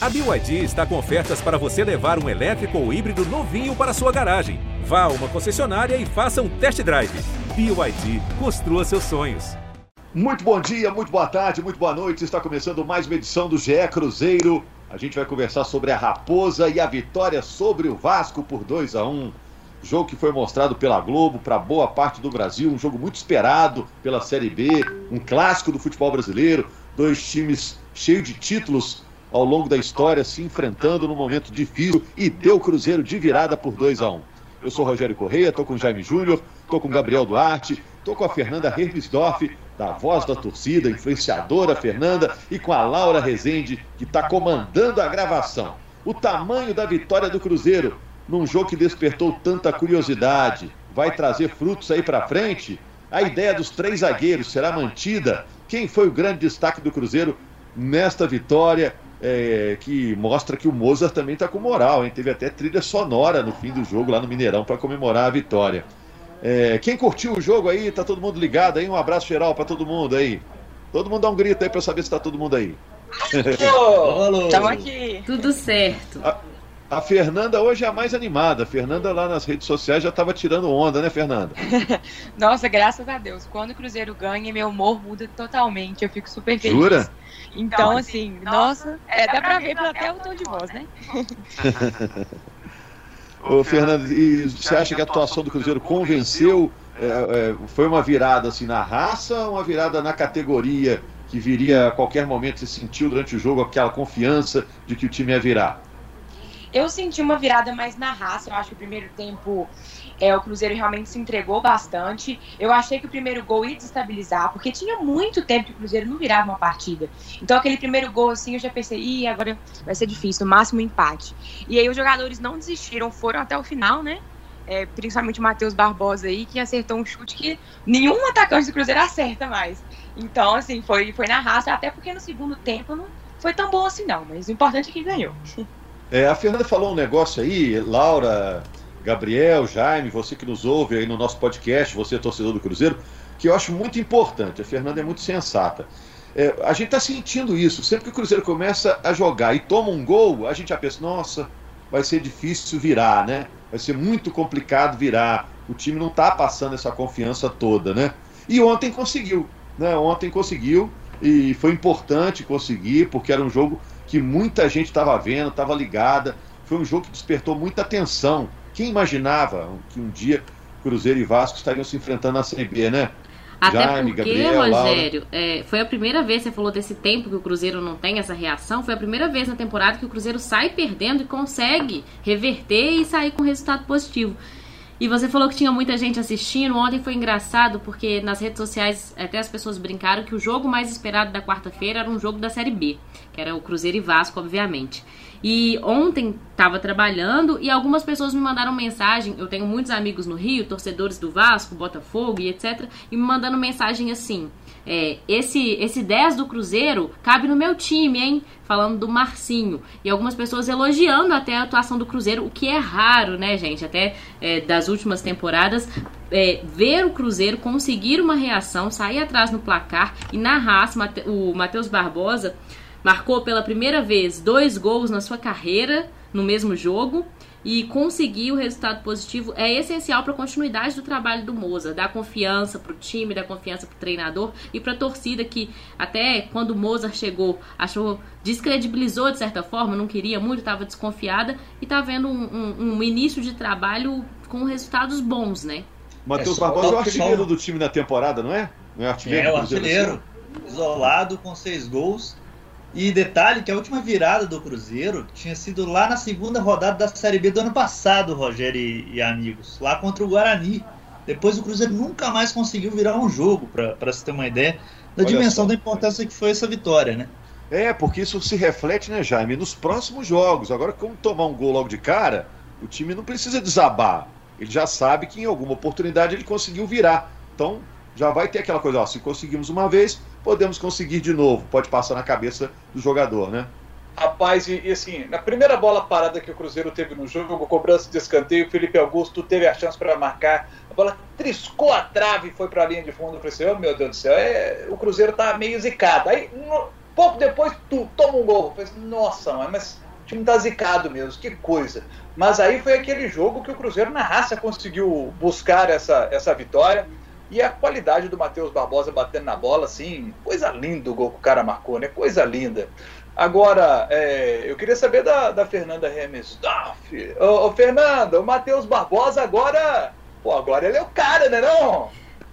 A BYD está com ofertas para você levar um elétrico ou híbrido novinho para sua garagem. Vá a uma concessionária e faça um test drive. BYD, construa seus sonhos. Muito bom dia, muito boa tarde, muito boa noite. Está começando mais uma edição do GE Cruzeiro. A gente vai conversar sobre a Raposa e a vitória sobre o Vasco por 2 a 1 Jogo que foi mostrado pela Globo para boa parte do Brasil, um jogo muito esperado pela Série B, um clássico do futebol brasileiro, dois times cheios de títulos ao longo da história, se enfrentando num momento difícil e deu o Cruzeiro de virada por 2 a 1 um. Eu sou Rogério Correia, estou com Jaime Júnior, estou com Gabriel Duarte, estou com a Fernanda Hervisdorf, da voz da torcida, influenciadora Fernanda, e com a Laura Rezende, que está comandando a gravação. O tamanho da vitória do Cruzeiro num jogo que despertou tanta curiosidade, vai trazer frutos aí para frente? A ideia dos três zagueiros será mantida? Quem foi o grande destaque do Cruzeiro nesta vitória? É, que mostra que o Mozart também está com moral, hein? Teve até trilha sonora no fim do jogo lá no Mineirão para comemorar a vitória. É, quem curtiu o jogo aí, tá todo mundo ligado aí? Um abraço geral para todo mundo aí. Todo mundo dá um grito aí para saber se tá todo mundo aí. Estamos aqui. Tudo certo. A, a, Fernanda hoje é a mais animada. A Fernanda lá nas redes sociais já estava tirando onda, né, Fernanda? Nossa, graças a Deus. Quando o Cruzeiro ganha, meu humor muda totalmente. Eu fico super feliz. Jura? Então, assim, nossa, é, dá pra ver até o tom de voz, né? Ô, Fernando, e você acha que a atuação do Cruzeiro convenceu? É, é, foi uma virada assim na raça ou uma virada na categoria que viria a qualquer momento? Você sentiu durante o jogo aquela confiança de que o time ia virar? Eu senti uma virada mais na raça. Eu acho que o primeiro tempo é, o Cruzeiro realmente se entregou bastante. Eu achei que o primeiro gol ia desestabilizar, porque tinha muito tempo que o Cruzeiro não virava uma partida. Então aquele primeiro gol, assim, eu já pensei, ih, agora vai ser difícil, no máximo um empate. E aí os jogadores não desistiram, foram até o final, né? É, principalmente o Matheus Barbosa aí, que acertou um chute que nenhum atacante do Cruzeiro acerta mais. Então, assim, foi, foi na raça, até porque no segundo tempo não foi tão bom assim não, mas o importante é que ganhou. É, a Fernanda falou um negócio aí, Laura, Gabriel, Jaime, você que nos ouve aí no nosso podcast, você é torcedor do Cruzeiro, que eu acho muito importante. A Fernanda é muito sensata. É, a gente está sentindo isso. Sempre que o Cruzeiro começa a jogar e toma um gol, a gente já pensa, nossa, vai ser difícil virar, né? Vai ser muito complicado virar. O time não está passando essa confiança toda, né? E ontem conseguiu, né? Ontem conseguiu e foi importante conseguir, porque era um jogo que muita gente estava vendo, estava ligada. Foi um jogo que despertou muita atenção quem imaginava que um dia Cruzeiro e Vasco estariam se enfrentando na Série B, né? Até Jaime, porque, Gabriel, Rogério, é, foi a primeira vez, você falou desse tempo que o Cruzeiro não tem essa reação, foi a primeira vez na temporada que o Cruzeiro sai perdendo e consegue reverter e sair com resultado positivo. E você falou que tinha muita gente assistindo. Ontem foi engraçado porque nas redes sociais até as pessoas brincaram que o jogo mais esperado da quarta-feira era um jogo da Série B, que era o Cruzeiro e Vasco, obviamente. E ontem estava trabalhando e algumas pessoas me mandaram mensagem. Eu tenho muitos amigos no Rio, torcedores do Vasco, Botafogo e etc. E me mandando mensagem assim: é, esse, esse 10 do Cruzeiro cabe no meu time, hein? Falando do Marcinho. E algumas pessoas elogiando até a atuação do Cruzeiro, o que é raro, né, gente? Até é, das últimas temporadas. É, ver o Cruzeiro conseguir uma reação, sair atrás no placar e na raça, o Matheus Barbosa Marcou pela primeira vez dois gols na sua carreira no mesmo jogo e conseguir o resultado positivo é essencial para a continuidade do trabalho do Moza, dar confiança para o time, dar confiança para o treinador e para a torcida que até quando o Moza chegou achou descredibilizou de certa forma, não queria muito, estava desconfiada e está vendo um, um, um, início de trabalho com resultados bons, né? Matheus é Barbosa é o artilheiro do time na temporada, não é? Não é artilheiro? É o artilheiro, isolado com seis gols e detalhe que a última virada do Cruzeiro tinha sido lá na segunda rodada da Série B do ano passado, Rogério e, e amigos, lá contra o Guarani. Depois o Cruzeiro nunca mais conseguiu virar um jogo, para se ter uma ideia da Olha dimensão só. da importância que foi essa vitória, né? É, porque isso se reflete, né, Jaime, nos próximos jogos. Agora, como tomar um gol logo de cara, o time não precisa desabar. Ele já sabe que em alguma oportunidade ele conseguiu virar. Então, já vai ter aquela coisa, ó, se conseguimos uma vez, podemos conseguir de novo. Pode passar na cabeça do jogador, né? Rapaz, e, e, assim, na primeira bola parada que o Cruzeiro teve no jogo, cobrança de escanteio, Felipe Augusto teve a chance para marcar. A bola triscou a trave e foi para a linha de fundo. Eu falei assim, oh, meu Deus do céu, é, o Cruzeiro tá meio zicado. Aí, no, Pouco depois, tu toma um gol. Eu assim, nossa, mas o time tá zicado mesmo, que coisa. Mas aí foi aquele jogo que o Cruzeiro na raça conseguiu buscar essa, essa vitória. E a qualidade do Matheus Barbosa batendo na bola, assim, coisa linda o gol que o cara marcou, né? Coisa linda. Agora, é, eu queria saber da, da Fernanda Remesdorf. Ô, ô, Fernanda, o Matheus Barbosa agora. Pô, agora ele é o cara, né não?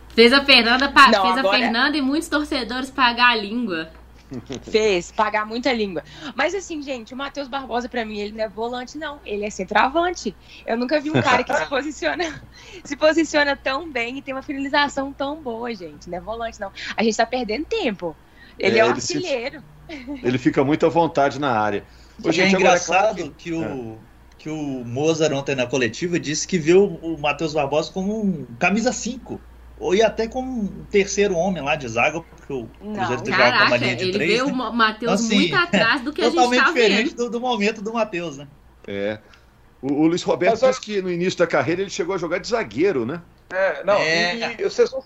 Fez a Fernanda, não, fez agora... a Fernanda e muitos torcedores pagar a língua. Fez, pagar muita língua. Mas assim, gente, o Matheus Barbosa, para mim, ele não é volante, não. Ele é centroavante. Eu nunca vi um cara que se posiciona, se posiciona tão bem e tem uma finalização tão boa, gente. Não é volante, não. A gente tá perdendo tempo. Ele é, é um artilheiro. Se... Ele fica muito à vontade na área. Ô, gente, é engraçado é que... que, o, é. que o Mozart ontem na coletiva disse que viu o Matheus Barbosa como um camisa 5 ou ia até como um terceiro homem lá de zaga, porque o Cruzeiro teve uma camarinha de ele três. Ele vê né? o Matheus assim, muito atrás do que a gente Totalmente tá diferente do, do, momento do Matheus, né? É. O, o Luiz Roberto Mas, disse que no início da carreira ele chegou a jogar de zagueiro, né? É, não, é. E, e vocês vão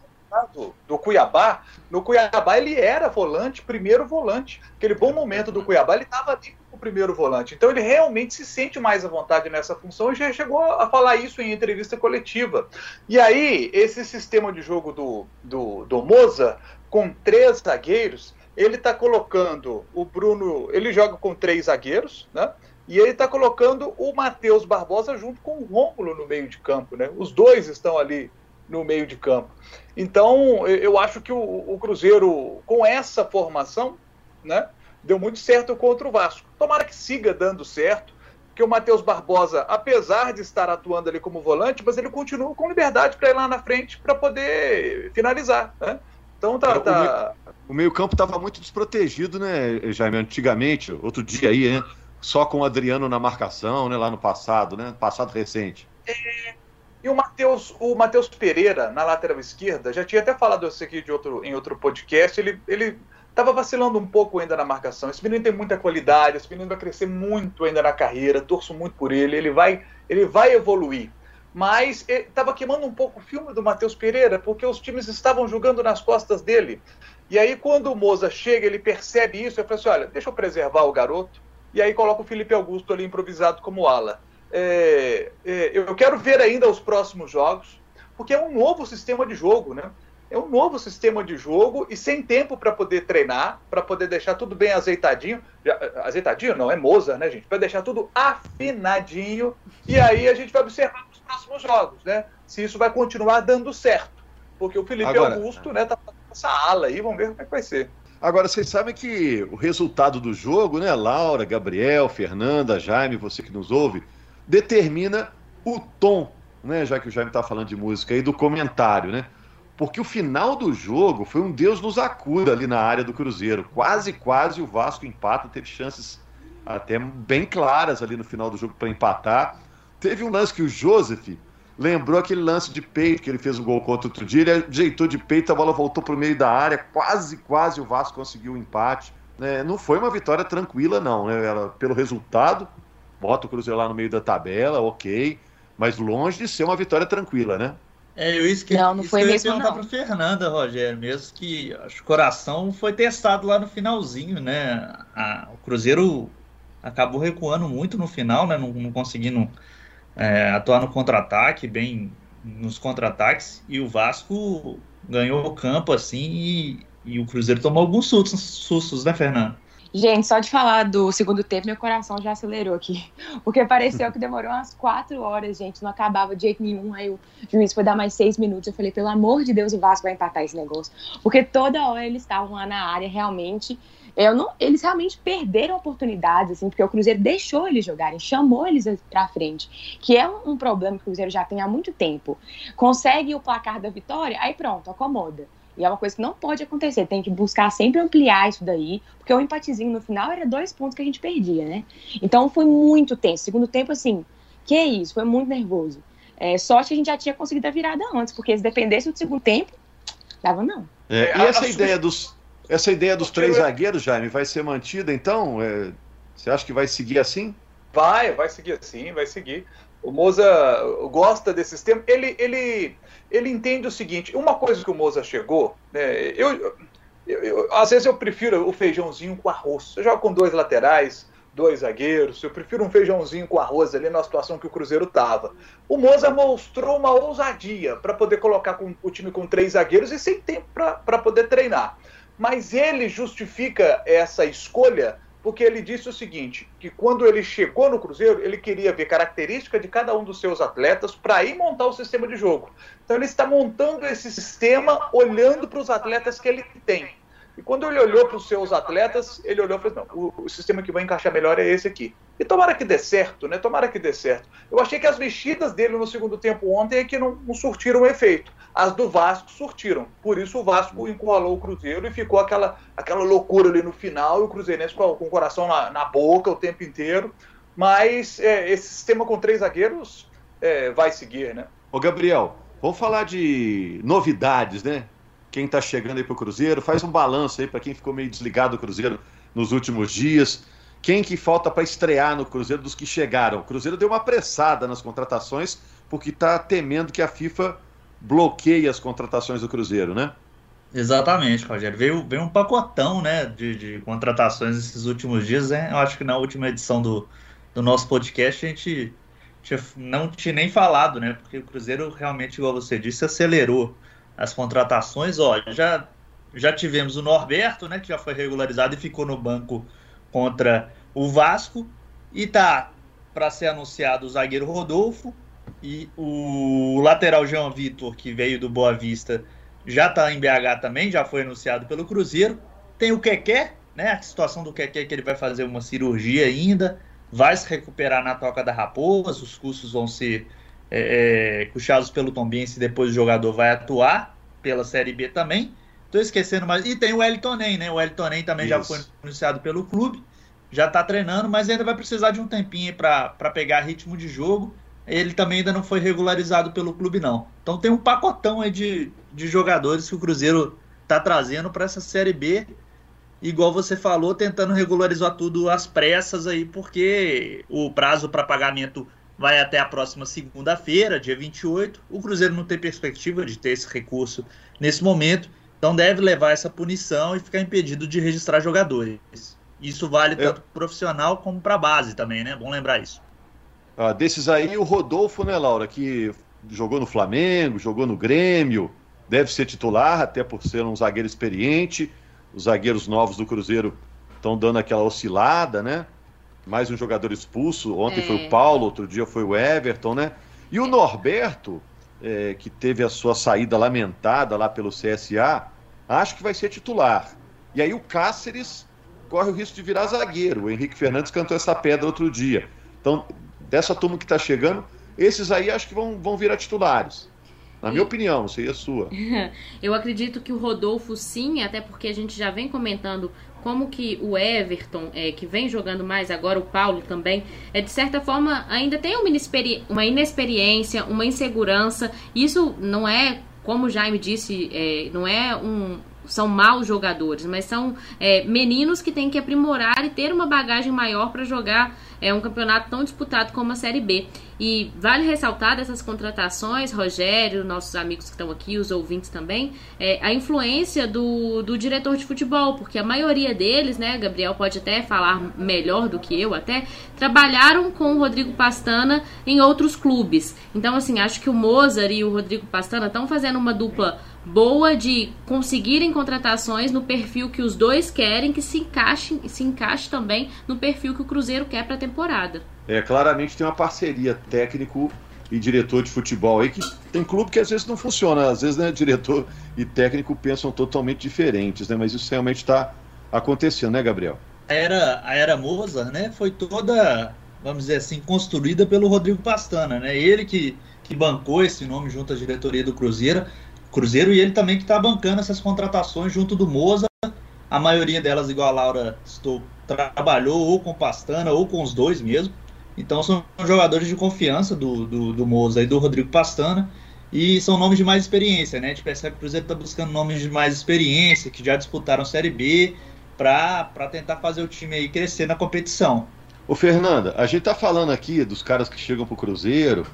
do, do Cuiabá, no Cuiabá ele era volante, primeiro volante. Aquele bom momento do Cuiabá, ele estava ali primeiro volante. Então ele realmente se sente mais à vontade nessa função e já chegou a falar isso em entrevista coletiva. E aí, esse sistema de jogo do, do, do Moza, com três zagueiros, ele está colocando o Bruno. Ele joga com três zagueiros, né? E ele está colocando o Matheus Barbosa junto com o Rômulo no meio de campo, né? Os dois estão ali no meio de campo. Então, eu acho que o, o Cruzeiro, com essa formação, né? Deu muito certo contra o Vasco. Tomara que siga dando certo, porque o Matheus Barbosa, apesar de estar atuando ali como volante, mas ele continua com liberdade para ir lá na frente para poder finalizar. Né? Então tá. tá... O meio-campo estava muito desprotegido, né, Jaime? Antigamente, outro dia aí, né? Só com o Adriano na marcação, né? Lá no passado, né? Passado recente. É... E o Matheus, o Matheus Pereira, na lateral esquerda, já tinha até falado isso aqui de outro, em outro podcast, ele, ele Tava vacilando um pouco ainda na marcação. Esse menino tem muita qualidade, esse menino vai crescer muito ainda na carreira, torço muito por ele, ele vai, ele vai evoluir. Mas estava queimando um pouco o filme do Matheus Pereira, porque os times estavam jogando nas costas dele. E aí, quando o Moza chega, ele percebe isso, eu falo assim: olha, deixa eu preservar o garoto. E aí coloca o Felipe Augusto ali improvisado como ala. É, é, eu quero ver ainda os próximos jogos, porque é um novo sistema de jogo, né? É um novo sistema de jogo e sem tempo para poder treinar, para poder deixar tudo bem azeitadinho. Azeitadinho não, é Moza, né, gente? Para deixar tudo afinadinho. E aí a gente vai observar nos próximos jogos, né? Se isso vai continuar dando certo. Porque o Felipe Agora... Augusto, né, tá fazendo essa ala aí, vamos ver como é que vai ser. Agora, vocês sabem que o resultado do jogo, né, Laura, Gabriel, Fernanda, Jaime, você que nos ouve, determina o tom, né, já que o Jaime está falando de música aí, do comentário, né? Porque o final do jogo foi um Deus nos acuda ali na área do Cruzeiro. Quase, quase o Vasco empata, teve chances até bem claras ali no final do jogo para empatar. Teve um lance que o Joseph lembrou aquele lance de peito que ele fez um gol contra outro dia, ele ajeitou de peito, a bola voltou para o meio da área, quase, quase o Vasco conseguiu o um empate. É, não foi uma vitória tranquila, não. Né? Ela, pelo resultado, bota o Cruzeiro lá no meio da tabela, ok, mas longe de ser uma vitória tranquila, né? É, eu isso que, não, não isso foi que eu ia perguntar para Fernanda, Rogério, mesmo que acho, o coração foi testado lá no finalzinho, né? A, o Cruzeiro acabou recuando muito no final, né? Não, não conseguindo é, atuar no contra-ataque, bem nos contra-ataques, e o Vasco ganhou o campo assim e, e o Cruzeiro tomou alguns sustos, sustos né, Fernanda? Gente, só de falar do segundo tempo, meu coração já acelerou aqui. Porque pareceu que demorou umas quatro horas, gente. Não acabava de jeito nenhum. Aí o juiz foi dar mais seis minutos. Eu falei, pelo amor de Deus, o Vasco vai empatar esse negócio. Porque toda hora eles estavam lá na área, realmente. Eu não, eles realmente perderam oportunidades, assim, porque o Cruzeiro deixou eles jogarem, chamou eles pra frente. Que é um, um problema que o Cruzeiro já tem há muito tempo. Consegue o placar da vitória, aí pronto, acomoda. E é uma coisa que não pode acontecer. Tem que buscar sempre ampliar isso daí, porque o empatezinho no final era dois pontos que a gente perdia, né? Então foi muito tenso. Segundo tempo, assim, que isso, foi muito nervoso. É, sorte que a gente já tinha conseguido a virada antes, porque se dependesse do segundo tempo, dava não. É, e essa ideia dos, essa ideia dos três zagueiros, Jaime, vai ser mantida então? É, você acha que vai seguir assim? Vai, vai seguir assim, vai seguir. O Moza gosta desse sistema. Ele, ele, ele entende o seguinte: uma coisa que o Moza chegou, né, eu, eu, eu, às vezes eu prefiro o feijãozinho com arroz. Você joga com dois laterais, dois zagueiros. Eu prefiro um feijãozinho com arroz ali na situação que o Cruzeiro estava. O Moza mostrou uma ousadia para poder colocar com, o time com três zagueiros e sem tempo para poder treinar. Mas ele justifica essa escolha porque ele disse o seguinte: que quando ele chegou no Cruzeiro, ele queria ver característica de cada um dos seus atletas para ir montar o sistema de jogo. Então ele está montando esse sistema olhando para os atletas que ele tem. E quando ele olhou para os seus atletas, ele olhou e falou: não, o, o, sistema que vai encaixar melhor é esse aqui. E tomara que dê certo, né? Tomara que dê certo. Eu achei que as mexidas dele no segundo tempo ontem é que não, não surtiram efeito. As do Vasco surtiram. Por isso o Vasco encurralou o Cruzeiro e ficou aquela, aquela loucura ali no final, e o Cruzeirense com, com o coração na, na boca o tempo inteiro. Mas é, esse sistema com três zagueiros é, vai seguir, né? Ô, Gabriel, vamos falar de novidades, né? Quem está chegando aí para o Cruzeiro, faz um balanço aí para quem ficou meio desligado do Cruzeiro nos últimos dias. Quem que falta para estrear no Cruzeiro dos que chegaram? O Cruzeiro deu uma apressada nas contratações porque está temendo que a FIFA bloqueie as contratações do Cruzeiro, né? Exatamente, Rogério. Veio, veio um pacotão né, de, de contratações esses últimos dias. Né? Eu acho que na última edição do, do nosso podcast a gente tinha, não tinha nem falado, né? Porque o Cruzeiro realmente, igual você disse, acelerou as contratações. Ó, já, já tivemos o Norberto, né? Que já foi regularizado e ficou no banco contra o Vasco. E tá para ser anunciado o zagueiro Rodolfo. E o lateral João Vitor, que veio do Boa Vista, já está em BH também, já foi anunciado pelo Cruzeiro. Tem o Keké, né? A situação do Keké é que ele vai fazer uma cirurgia ainda, vai se recuperar na toca da Raposa, os custos vão ser é, é, puxados pelo Tombense e depois o jogador vai atuar pela Série B também. Estou esquecendo mais. E tem o Elton Nem, né? O Elton Nem também Isso. já foi anunciado pelo clube, já está treinando, mas ainda vai precisar de um tempinho para pegar ritmo de jogo ele também ainda não foi regularizado pelo clube, não. Então tem um pacotão aí de, de jogadores que o Cruzeiro está trazendo para essa Série B. Igual você falou, tentando regularizar tudo às pressas aí, porque o prazo para pagamento vai até a próxima segunda-feira, dia 28. O Cruzeiro não tem perspectiva de ter esse recurso nesse momento, então deve levar essa punição e ficar impedido de registrar jogadores. Isso vale tanto para profissional como para base também, né? Bom lembrar isso. Ah, desses aí, o Rodolfo, né, Laura, que jogou no Flamengo, jogou no Grêmio, deve ser titular, até por ser um zagueiro experiente. Os zagueiros novos do Cruzeiro estão dando aquela oscilada, né? Mais um jogador expulso. Ontem é. foi o é. Paulo, outro dia foi o Everton, né? E o Norberto, é, que teve a sua saída lamentada lá pelo CSA, acho que vai ser titular. E aí o Cáceres corre o risco de virar zagueiro. O Henrique Fernandes cantou essa pedra outro dia. Então, dessa turma que está chegando, esses aí acho que vão, vão virar titulares. Na minha opinião, não sei a sua. Eu acredito que o Rodolfo sim, até porque a gente já vem comentando como que o Everton, é, que vem jogando mais agora, o Paulo também, é de certa forma ainda tem uma, inexperi uma inexperiência, uma insegurança. Isso não é, como o Jaime disse, é, não é um, são maus jogadores, mas são é, meninos que têm que aprimorar e ter uma bagagem maior para jogar é um campeonato tão disputado como a Série B. E vale ressaltar dessas contratações, Rogério, nossos amigos que estão aqui, os ouvintes também, é, a influência do, do diretor de futebol, porque a maioria deles, né, Gabriel pode até falar melhor do que eu até, trabalharam com o Rodrigo Pastana em outros clubes. Então, assim, acho que o Mozart e o Rodrigo Pastana estão fazendo uma dupla boa de conseguirem contratações no perfil que os dois querem, que se encaixe, se encaixe também no perfil que o Cruzeiro quer para a temporada. É, claramente tem uma parceria técnico e diretor de futebol aí que tem clube que às vezes não funciona, às vezes né, diretor e técnico pensam totalmente diferentes, né? Mas isso realmente está acontecendo, né, Gabriel? A era, a era Mozart, né, foi toda, vamos dizer assim, construída pelo Rodrigo Pastana, né? Ele que, que bancou esse nome junto à diretoria do Cruzeiro. Cruzeiro e ele também que está bancando essas contratações junto do Moza. A maioria delas, igual a Laura estou, trabalhou ou com Pastana ou com os dois mesmo. Então são jogadores de confiança do, do, do Moza e do Rodrigo Pastana. E são nomes de mais experiência, né? A gente percebe que o Cruzeiro está buscando nomes de mais experiência, que já disputaram Série B, para tentar fazer o time aí crescer na competição. Ô Fernanda, a gente tá falando aqui dos caras que chegam pro Cruzeiro,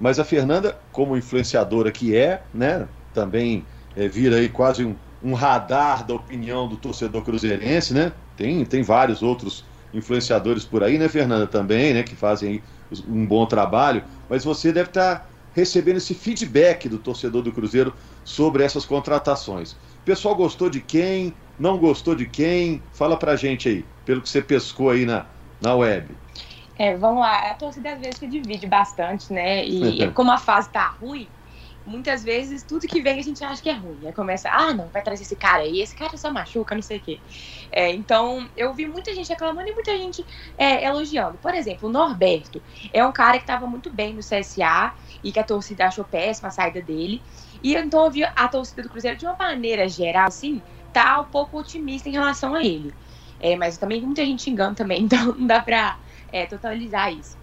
mas a Fernanda, como influenciadora que é, né? Também é, vira aí quase um, um radar da opinião do torcedor cruzeirense, né? Tem, tem vários outros influenciadores por aí, né, Fernanda, também, né, que fazem um bom trabalho, mas você deve estar tá recebendo esse feedback do torcedor do Cruzeiro sobre essas contratações. O pessoal gostou de quem? Não gostou de quem? Fala pra gente aí, pelo que você pescou aí na, na web. É, vamos lá, a torcida às vezes se divide bastante, né? E como a fase tá ruim, muitas vezes tudo que vem a gente acha que é ruim. Aí começa, ah, não, vai trazer esse cara aí, esse cara só machuca, não sei o quê. É, então, eu vi muita gente reclamando e muita gente é, elogiando. Por exemplo, o Norberto é um cara que estava muito bem no CSA e que a torcida achou péssima a saída dele. E então eu vi a torcida do Cruzeiro, de uma maneira geral, assim, tá um pouco otimista em relação a ele. É, mas também muita gente engana também, então não dá pra é, totalizar isso.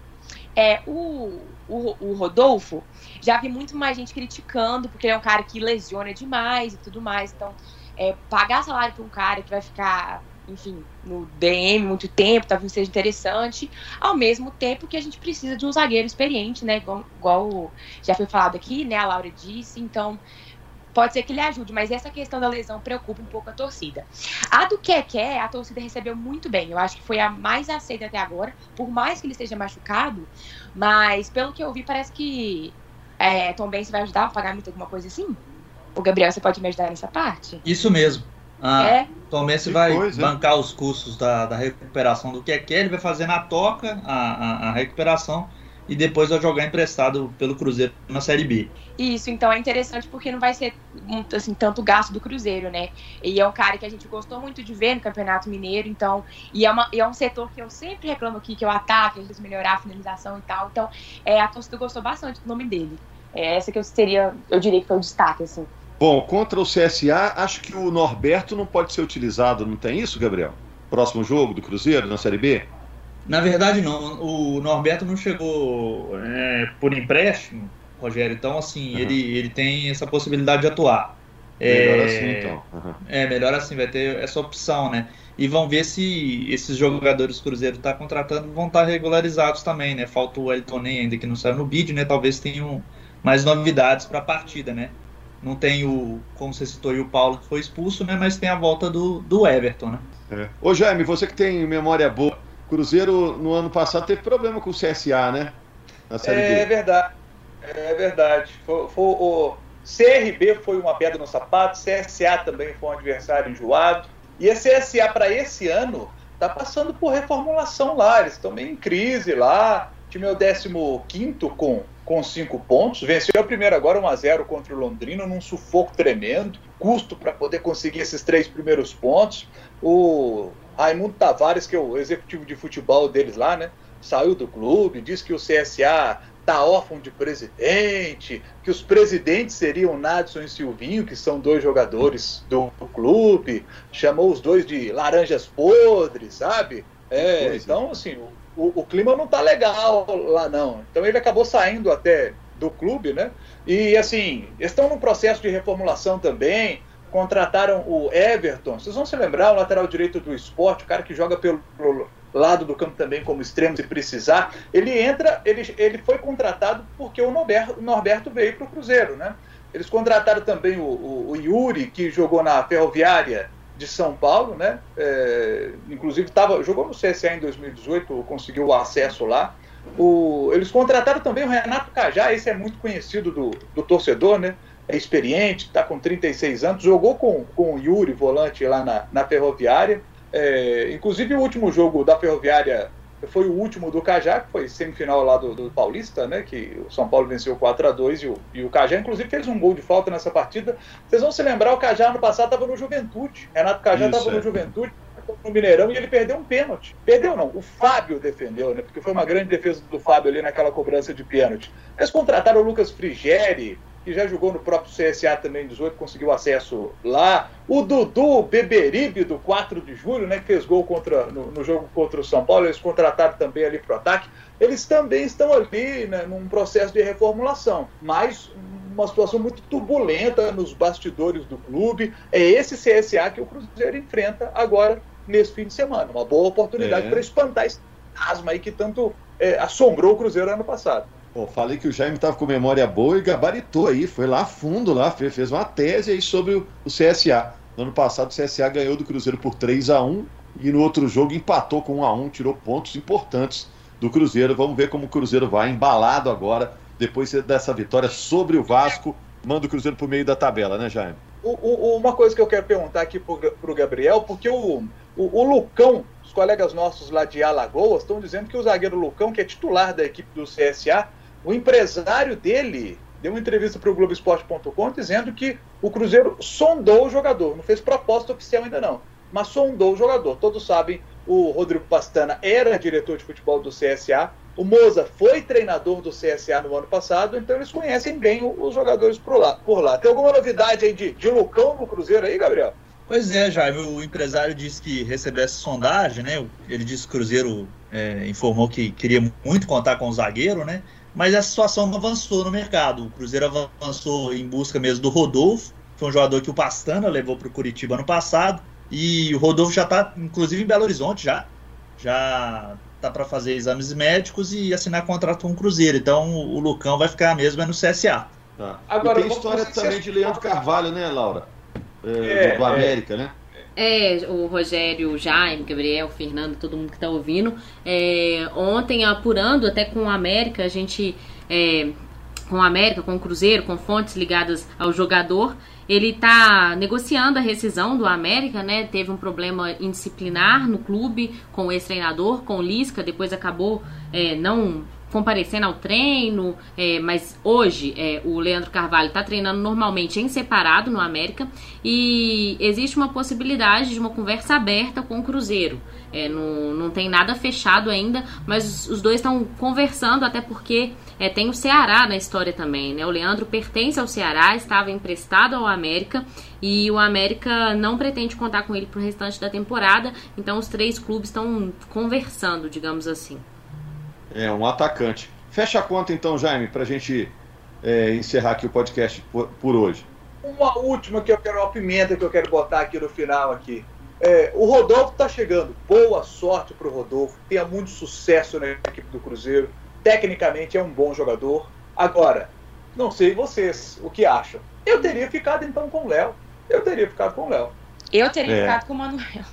É, o, o, o, Rodolfo, já vi muito mais gente criticando, porque ele é um cara que lesiona demais e tudo mais. Então, é, pagar salário para um cara que vai ficar, enfim, no DM muito tempo, talvez seja interessante, ao mesmo tempo que a gente precisa de um zagueiro experiente, né? Igual, igual já foi falado aqui, né? A Laura disse. Então, pode ser que ele ajude, mas essa questão da lesão preocupa um pouco a torcida. A do Keké, a torcida recebeu muito bem. Eu acho que foi a mais aceita até agora, por mais que ele esteja machucado. Mas, pelo que eu vi, parece que é, Tom Benz vai ajudar a pagar muito alguma coisa assim. O Gabriel, você pode me ajudar nessa parte? Isso mesmo. Ah, é? Tom vai coisa, bancar os custos da, da recuperação do Keké, ele vai fazer na toca a, a, a recuperação e depois vai jogar emprestado pelo Cruzeiro na Série B. Isso, então é interessante porque não vai ser assim, tanto gasto do Cruzeiro, né? E é um cara que a gente gostou muito de ver no Campeonato Mineiro, então, e é, uma, e é um setor que eu sempre reclamo aqui, que é o ataque, eles melhorar a finalização e tal. Então, é, a torcida gostou bastante do nome dele. É essa que eu seria, eu diria que foi o destaque, assim. Bom, contra o CSA, acho que o Norberto não pode ser utilizado, não tem isso, Gabriel? Próximo jogo do Cruzeiro na Série B? Na verdade, não. O Norberto não chegou é, por empréstimo, Rogério. Então, assim, uhum. ele, ele tem essa possibilidade de atuar. Melhor é, assim, então. Uhum. É, melhor assim, vai ter essa opção, né? E vão ver se esses jogadores que o Cruzeiro está contratando vão estar tá regularizados também, né? Falta o Elton ainda que não saiu no bid, né? Talvez tenham mais novidades para a partida, né? Não tem o, como você citou, o Paulo que foi expulso, né? Mas tem a volta do, do Everton, né? É. Ô Jaime, você que tem memória boa, Cruzeiro no ano passado teve problema com o CSA, né? Na série é, B. verdade. É verdade. Foi, foi, o CRB foi uma pedra no sapato, CSA também foi um adversário enjoado. E a CSA para esse ano tá passando por reformulação lá. Eles estão meio em crise lá. O time é o 15 com, com cinco pontos. Venceu a primeira agora 1x0 contra o Londrina, num sufoco tremendo. Custo para poder conseguir esses três primeiros pontos. O Raimundo Tavares, que é o executivo de futebol deles lá, né? Saiu do clube, disse que o CSA tá órfão de presidente, que os presidentes seriam Nadson e Silvinho, que são dois jogadores do, clube, chamou os dois de laranjas podres, sabe? É, então, assim, o, o, clima não tá legal lá não. Então ele acabou saindo até do clube, né? E assim, estão no processo de reformulação também contrataram o Everton. Vocês vão se lembrar, o lateral direito do esporte, o cara que joga pelo lado do campo também como extremo se precisar. Ele entra, ele, ele foi contratado porque o Norberto, o Norberto veio para o Cruzeiro, né? Eles contrataram também o, o, o, Yuri, que jogou na Ferroviária de São Paulo, né? É, inclusive tava, jogou no CSA em 2018, conseguiu o acesso lá. O, eles contrataram também o Renato Cajá, esse é muito conhecido do, do torcedor, né? É experiente, está com 36 anos, jogou com, com o Yuri, volante lá na, na Ferroviária. É, inclusive o último jogo da Ferroviária foi o último do Cajá, que foi semifinal lá do, do Paulista, né? Que o São Paulo venceu 4 a 2 e o, e o Cajá, inclusive, fez um gol de falta nessa partida. Vocês vão se lembrar, o Cajá ano passado estava no Juventude. Renato Cajá estava é. no Juventude no Mineirão e ele perdeu um pênalti. Perdeu não, o Fábio defendeu, né? Porque foi uma grande defesa do Fábio ali naquela cobrança de pênalti. Eles contrataram o Lucas Frigeri, que já jogou no próprio CSA também em 18, conseguiu acesso lá. O Dudu Beberibe, do 4 de julho, né, que fez gol contra, no, no jogo contra o São Paulo, eles contrataram também ali para o ataque. Eles também estão ali né, num processo de reformulação, mas uma situação muito turbulenta nos bastidores do clube. É esse CSA que o Cruzeiro enfrenta agora nesse fim de semana. Uma boa oportunidade é. para espantar esse asma aí que tanto é, assombrou o Cruzeiro ano passado. Bom, falei que o Jaime estava com memória boa e gabaritou aí, foi lá fundo lá, fez uma tese aí sobre o, CSA. No ano passado o CSA ganhou do Cruzeiro por 3 a 1 e no outro jogo empatou com 1 a 1 tirou pontos importantes do Cruzeiro. Vamos ver como o Cruzeiro vai embalado agora, depois dessa vitória sobre o Vasco. Manda o Cruzeiro para o meio da tabela, né, Jaime? Uma coisa que eu quero perguntar aqui para o Gabriel, porque o, o, o Lucão, os colegas nossos lá de Alagoas, estão dizendo que o zagueiro Lucão, que é titular da equipe do CSA, o empresário dele deu uma entrevista para o Globoesporte.com dizendo que o Cruzeiro sondou o jogador, não fez proposta oficial ainda não, mas sondou o jogador. Todos sabem, o Rodrigo Pastana era diretor de futebol do CSA, o Moza foi treinador do CSA no ano passado, então eles conhecem bem os jogadores por lá. Por lá. Tem alguma novidade aí de, de Lucão no Cruzeiro aí, Gabriel? Pois é, Jaime, o empresário disse que recebeu essa sondagem, né? Ele disse que o Cruzeiro é, informou que queria muito contar com o zagueiro, né? Mas a situação não avançou no mercado. O Cruzeiro avançou em busca mesmo do Rodolfo, que foi um jogador que o Pastana levou para o Curitiba ano passado, e o Rodolfo já está, inclusive, em Belo Horizonte já. Já tá para fazer exames médicos e assinar contrato com o Cruzeiro. Então o Lucão vai ficar mesmo é no CSA. Tá. Agora, e tem história também de Leandro Carvalho, né, Laura? É, é, do, América, é. né? É, o Rogério, o Jaime, Gabriel, o Fernando, todo mundo que está ouvindo. É, ontem, apurando até com o América, a gente. É, com o América, com o Cruzeiro, com fontes ligadas ao jogador, ele está negociando a rescisão do América, né? Teve um problema indisciplinar no clube com o ex-treinador, com o Lisca, depois acabou é, não comparecendo ao treino, é, mas hoje é, o Leandro Carvalho está treinando normalmente em separado no América e existe uma possibilidade de uma conversa aberta com o Cruzeiro. É, não, não tem nada fechado ainda, mas os, dois estão conversando, até porque é, tem o Ceará na história também. Né? O Leandro pertence ao Ceará, estava emprestado ao América e o América não pretende contar com ele para o restante da temporada, então os três clubes estão conversando, digamos assim. É, um atacante. Fecha a conta então, Jaime, para a gente é, encerrar aqui o podcast por, por, hoje. Uma última que eu quero, uma pimenta que eu quero botar aqui no final aqui. É, o Rodolfo está chegando. Boa sorte para o Rodolfo. Tenha muito sucesso na equipe do Cruzeiro. Tecnicamente é um bom jogador. Agora, não sei vocês o que acham. Eu teria ficado então com o Léo. Eu teria ficado com o Léo. Eu teria é. ficado com o Manuel.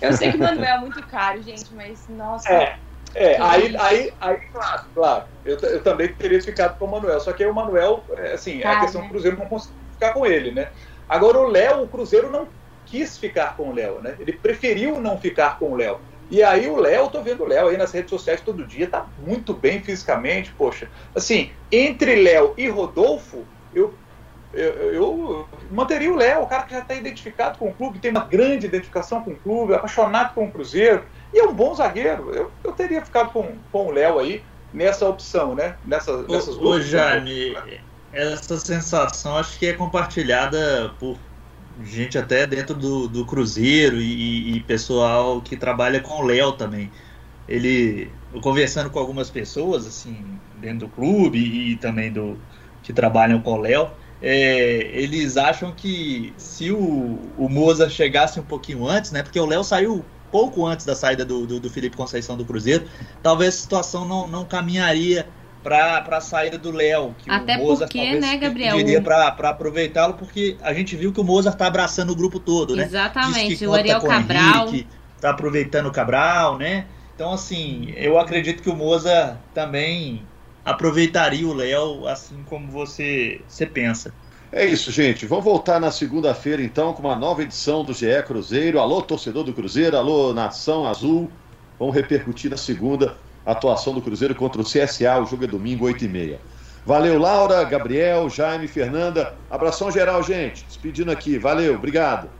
Eu sei que o Manuel é muito caro, gente, mas nossa. É. É, aí, aí, aí, claro, claro. Eu, eu também teria ficado com o Manuel. Só que aí o Manuel, é, assim, a questão do Cruzeiro não conseguiu ficar com ele, né? Agora o Léo, o Cruzeiro não quis ficar com o Léo, né? Ele preferiu não ficar com o Léo. E aí o Léo, tô vendo o Léo aí nas redes sociais todo dia, tá muito bem fisicamente, poxa. Assim, entre Léo e Rodolfo, eu, eu, eu manteria o Léo, o cara que já está identificado com o clube, tem uma grande identificação com o clube, apaixonado com o Cruzeiro. E é um bom zagueiro. Eu, eu teria ficado com, com o Léo aí nessa opção, né? Nessa, nessas ô, duas. Ô, Jaime, essa sensação acho que é compartilhada por gente até dentro do, do Cruzeiro e, e pessoal que trabalha com o Léo também. Ele, conversando com algumas pessoas, assim, dentro do clube e também do que trabalham com o Léo, é, eles acham que se o, o Moza chegasse um pouquinho antes, né? Porque o Léo saiu pouco antes da saída do, do, do Felipe Conceição do Cruzeiro, talvez a situação não, não caminharia para a saída do Léo. Até porque, né, Gabriel? Diria para aproveitá-lo, porque a gente viu que o Mozart está abraçando o grupo todo, né? Exatamente, o Ariel Cabral. Está aproveitando o Cabral, né? Então, assim, eu acredito que o Moza também aproveitaria o Léo, assim como você, você pensa. É isso, gente. Vamos voltar na segunda-feira, então, com uma nova edição do GE Cruzeiro. Alô, torcedor do Cruzeiro, alô, Nação Azul. Vamos repercutir na segunda a atuação do Cruzeiro contra o CSA. O jogo é domingo, 8h30. Valeu, Laura, Gabriel, Jaime, Fernanda. Abração geral, gente. Despedindo aqui. Valeu, obrigado.